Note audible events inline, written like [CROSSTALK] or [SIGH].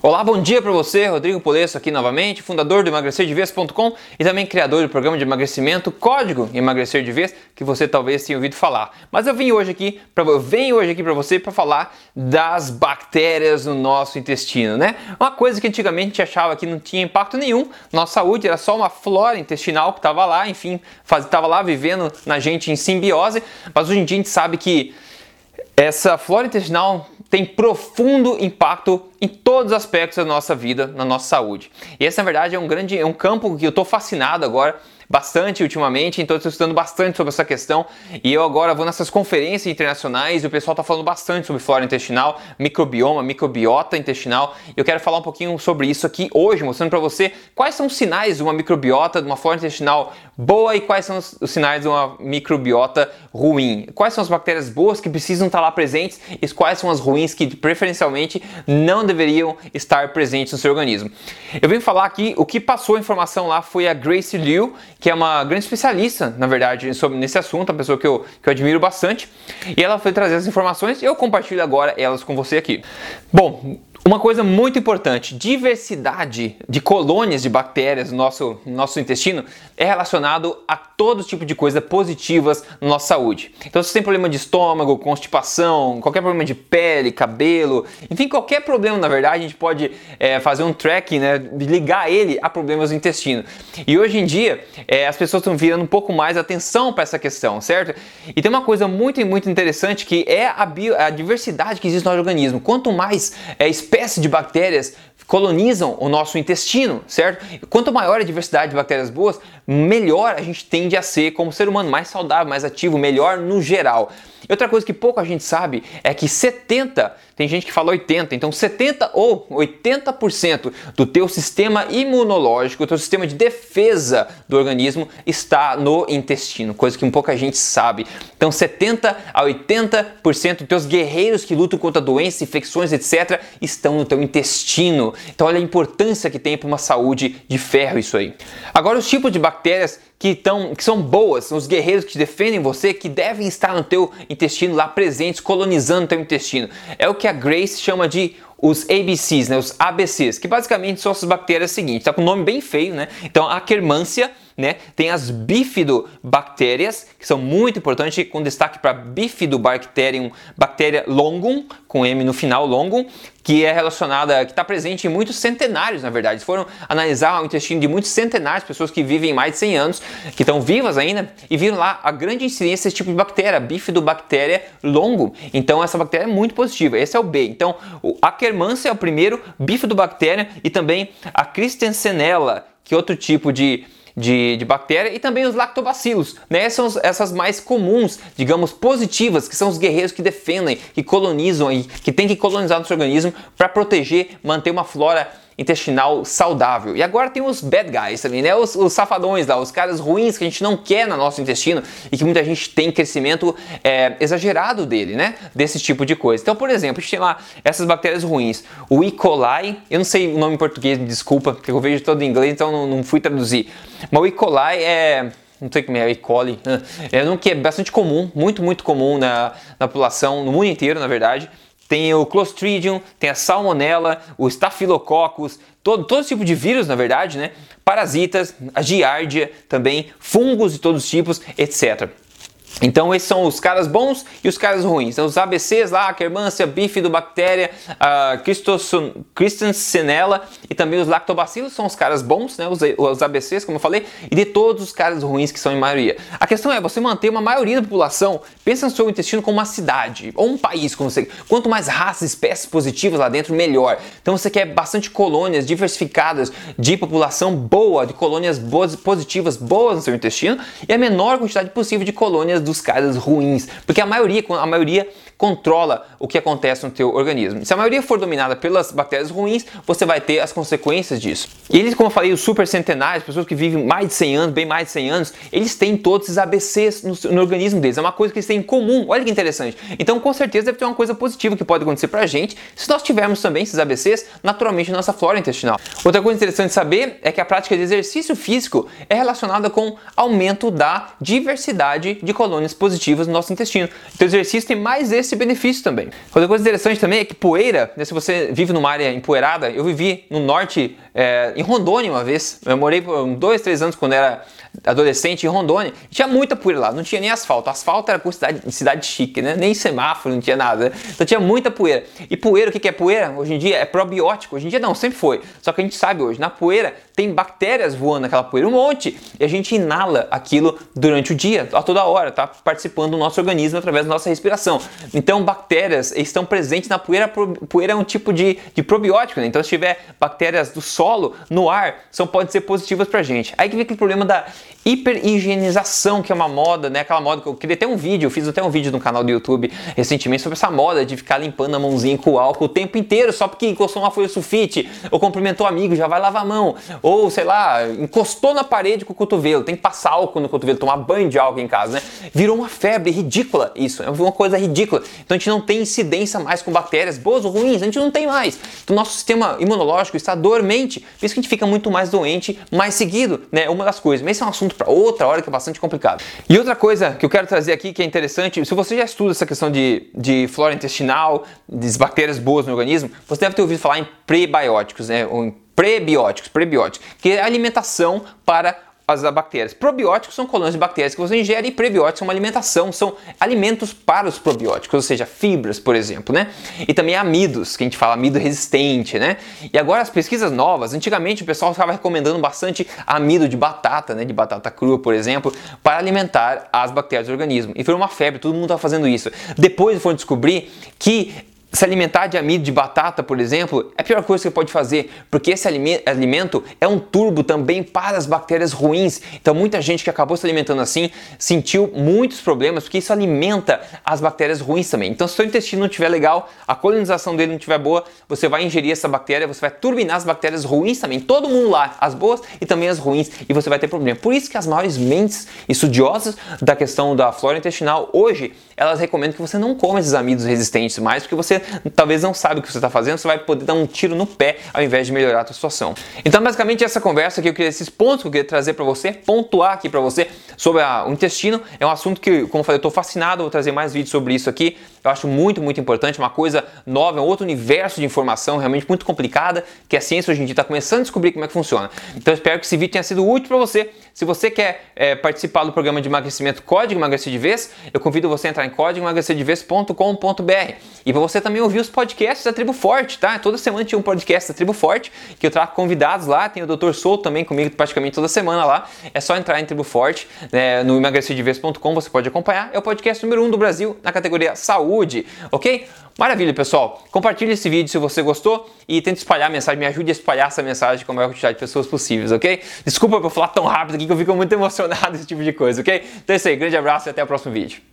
Olá, bom dia para você, Rodrigo Polesso aqui novamente, fundador do emagrecerdevez.com e também criador do programa de emagrecimento Código Emagrecer de Vez, que você talvez tenha ouvido falar. Mas eu vim hoje aqui para eu venho hoje aqui para você para falar das bactérias no nosso intestino, né? Uma coisa que antigamente a gente achava que não tinha impacto nenhum nossa saúde, era só uma flora intestinal que estava lá, enfim, estava lá vivendo na gente em simbiose, mas hoje em dia a gente sabe que essa flora intestinal tem profundo impacto em todos os aspectos da nossa vida, na nossa saúde. E esse, na verdade, é um grande, é um campo que eu estou fascinado agora bastante ultimamente, então estou estudando bastante sobre essa questão e eu agora vou nessas conferências internacionais e o pessoal está falando bastante sobre flora intestinal, microbioma, microbiota intestinal. Eu quero falar um pouquinho sobre isso aqui hoje, mostrando para você quais são os sinais de uma microbiota, de uma flora intestinal boa e quais são os sinais de uma microbiota ruim. Quais são as bactérias boas que precisam estar lá presentes e quais são as ruins que preferencialmente não deveriam estar presentes no seu organismo. Eu venho falar aqui, o que passou a informação lá foi a Grace Liu, que é uma grande especialista, na verdade, sobre nesse assunto, uma pessoa que eu, que eu admiro bastante. E ela foi trazer as informações e eu compartilho agora elas com você aqui. Bom, uma coisa muito importante, diversidade de colônias de bactérias no nosso, no nosso intestino é relacionado a todo tipo de coisa positivas na nossa saúde. Então, se você tem problema de estômago, constipação, qualquer problema de pele, cabelo, enfim, qualquer problema, na verdade, a gente pode é, fazer um tracking, né, ligar ele a problemas do intestino. E hoje em dia, é, as pessoas estão virando um pouco mais atenção para essa questão, certo? E tem uma coisa muito, muito interessante que é a, bio, a diversidade que existe no organismo. Quanto mais é, de bactérias colonizam o nosso intestino, certo? Quanto maior a diversidade de bactérias boas, melhor a gente tende a ser como ser humano, mais saudável, mais ativo, melhor no geral. Outra coisa que pouco a gente sabe é que 70, tem gente que fala 80, então 70 ou 80% do teu sistema imunológico, do teu sistema de defesa do organismo está no intestino, coisa que pouca gente sabe. Então 70 a 80% dos teus guerreiros que lutam contra doenças, infecções, etc, estão no teu intestino. Então olha a importância que tem para uma saúde de ferro isso aí. Agora os tipos de bactérias que, tão, que são boas, são os guerreiros que defendem você, que devem estar no teu intestino lá presentes, colonizando o teu intestino. É o que a Grace chama de os ABCs, né, os ABCs, que basicamente são essas bactérias seguintes, tá com um nome bem feio, né? Então, a Akkermansia, né, tem as bifidobactérias, que são muito importantes, com destaque para Bifidobacterium, bactéria longum, com M no final, longum, que é relacionada, que está presente em muitos centenários, na verdade. Foram analisar o intestino de muitos centenários, pessoas que vivem mais de 100 anos, que estão vivas ainda, e viram lá a grande incidência desse tipo de bactéria, Bifidobactéria longum. Então, essa bactéria é muito positiva. Esse é o B. Então, o Akkermansia é o primeiro, Bifidobactéria, e também a Christensenella, que é outro tipo de de, de bactéria e também os lactobacilos, né? São essas mais comuns, digamos, positivas, que são os guerreiros que defendem, que colonizam e que tem que colonizar nosso organismo para proteger, manter uma flora intestinal saudável. E agora tem os bad guys também, né? Os, os, safadões lá, os caras ruins que a gente não quer no nosso intestino e que muita gente tem crescimento é, exagerado dele, né? Desse tipo de coisa. Então, por exemplo, a gente tem lá essas bactérias ruins. O E. coli, eu não sei o nome em português, me desculpa, porque eu vejo todo em inglês, então não, não fui traduzir. Mas o E. coli é não sei como é, E. coli, é um que é bastante comum, muito, muito comum na, na população, no mundo inteiro, na verdade tem o Clostridium, tem a Salmonella, o Staphylococcus, todo, todo tipo de vírus, na verdade, né? Parasitas, a giardia também, fungos de todos os tipos, etc. Então esses são os caras bons e os caras ruins. Então os ABCs lá, Akkermansia, Bifidobactéria, a Christensenella e também os lactobacilos são os caras bons, né? Os, os, ABCs, como eu falei, e de todos os caras ruins que são em maioria. A questão é você manter uma maioria da população, pensa no seu intestino como uma cidade ou um país, como você. Quanto mais raças, espécies positivas lá dentro, melhor. Então você quer bastante colônias diversificadas de população boa, de colônias boas, positivas, boas no seu intestino e a menor quantidade possível de colônias dos caras ruins, porque a maioria, a maioria controla o que acontece no teu organismo. Se a maioria for dominada pelas bactérias ruins, você vai ter as consequências disso. E eles, como eu falei, os super centenários, pessoas que vivem mais de 100 anos, bem mais de 100 anos, eles têm todos esses ABCs no, no organismo deles. É uma coisa que eles têm em comum. Olha que interessante. Então, com certeza deve ter uma coisa positiva que pode acontecer pra gente se nós tivermos também esses ABCs naturalmente na nossa flora intestinal. Outra coisa interessante de saber é que a prática de exercício físico é relacionada com aumento da diversidade de colônias positivas no nosso intestino. Então, o exercício tem mais esse esse benefício também. Outra coisa interessante também é que poeira, né, se você vive numa área empoeirada, eu vivi no norte, é, em Rondônia uma vez, eu morei por dois, três anos quando era adolescente em Rondônia, tinha muita poeira lá, não tinha nem asfalto. Asfalto era por cidade, cidade chique, né? Nem semáforo, não tinha nada. Então tinha muita poeira. E poeira, o que é poeira? Hoje em dia é probiótico. Hoje em dia não, sempre foi. Só que a gente sabe hoje, na poeira tem bactérias voando naquela poeira, um monte. E a gente inala aquilo durante o dia, a toda hora, tá participando do nosso organismo através da nossa respiração. Então bactérias estão presentes na poeira. Poeira é um tipo de, de probiótico, né? Então se tiver bactérias do solo no ar, são podem ser positivas pra gente. Aí que vem aquele problema da hiperhigienização, que é uma moda, né? Aquela moda que eu queria ter um vídeo, eu fiz até um vídeo no canal do YouTube recentemente sobre essa moda de ficar limpando a mãozinha com álcool o tempo inteiro, só porque encostou uma folha sulfite, ou cumprimentou um amigo, já vai lavar a mão, ou sei lá, encostou na parede com o cotovelo, tem que passar álcool no cotovelo, tomar banho de álcool em casa, né? Virou uma febre ridícula isso, é uma coisa ridícula. Então a gente não tem incidência mais com bactérias boas ou ruins, a gente não tem mais. Então nosso sistema imunológico está dormente, por isso que a gente fica muito mais doente mais seguido, né? Uma das coisas. Mas esse é um assunto para outra hora que é bastante complicado. E outra coisa que eu quero trazer aqui que é interessante, se você já estuda essa questão de, de flora intestinal, das bactérias boas no organismo, você deve ter ouvido falar em prebióticos, né? Ou em prebióticos, prebióticos, que é alimentação para as bactérias. Probióticos são colônias de bactérias que você ingere e prebióticos são uma alimentação, são alimentos para os probióticos, ou seja, fibras, por exemplo, né? E também amidos, que a gente fala amido resistente, né? E agora as pesquisas novas, antigamente o pessoal estava recomendando bastante amido de batata, né? De batata crua, por exemplo, para alimentar as bactérias do organismo. E foi uma febre, todo mundo estava fazendo isso. Depois foram descobrir que se alimentar de amido de batata, por exemplo, é a pior coisa que você pode fazer, porque esse alimento é um turbo também para as bactérias ruins. Então, muita gente que acabou se alimentando assim sentiu muitos problemas, porque isso alimenta as bactérias ruins também. Então, se o seu intestino não estiver legal, a colonização dele não estiver boa, você vai ingerir essa bactéria, você vai turbinar as bactérias ruins também. Todo mundo lá, as boas e também as ruins, e você vai ter problema. Por isso que as maiores mentes estudiosas da questão da flora intestinal hoje, elas recomendam que você não coma esses amidos resistentes mais, porque você talvez não sabe o que você está fazendo, você vai poder dar um tiro no pé ao invés de melhorar a sua situação. Então, basicamente, essa conversa que eu queria, esses pontos que eu queria trazer para você, pontuar aqui para você sobre a, o intestino, é um assunto que, como eu falei, eu estou fascinado, vou trazer mais vídeos sobre isso aqui. Eu acho muito, muito importante, uma coisa nova, é um outro universo de informação realmente muito complicada, que a ciência hoje em dia está começando a descobrir como é que funciona. Então, espero que esse vídeo tenha sido útil para você. Se você quer é, participar do programa de emagrecimento Código Emagrecer de Vez, eu convido você a entrar em códigoemagrecerdevez.com.br e para você também ouvir os podcasts da Tribo Forte, tá? Toda semana tinha um podcast da Tribo Forte, que eu trago convidados lá, tem o Dr. Souto também comigo praticamente toda semana lá. É só entrar em Tribo Forte, né, no emagrecerdevez.com, você pode acompanhar. É o podcast número 1 um do Brasil na categoria saúde, ok? Maravilha, pessoal. Compartilhe esse vídeo se você gostou e tente espalhar a mensagem, me ajude a espalhar essa mensagem com a maior quantidade de pessoas possíveis, ok? Desculpa por falar tão rápido aqui que eu fico muito [LAUGHS] emocionado esse tipo de coisa, ok? Então é isso aí, grande abraço e até o próximo vídeo.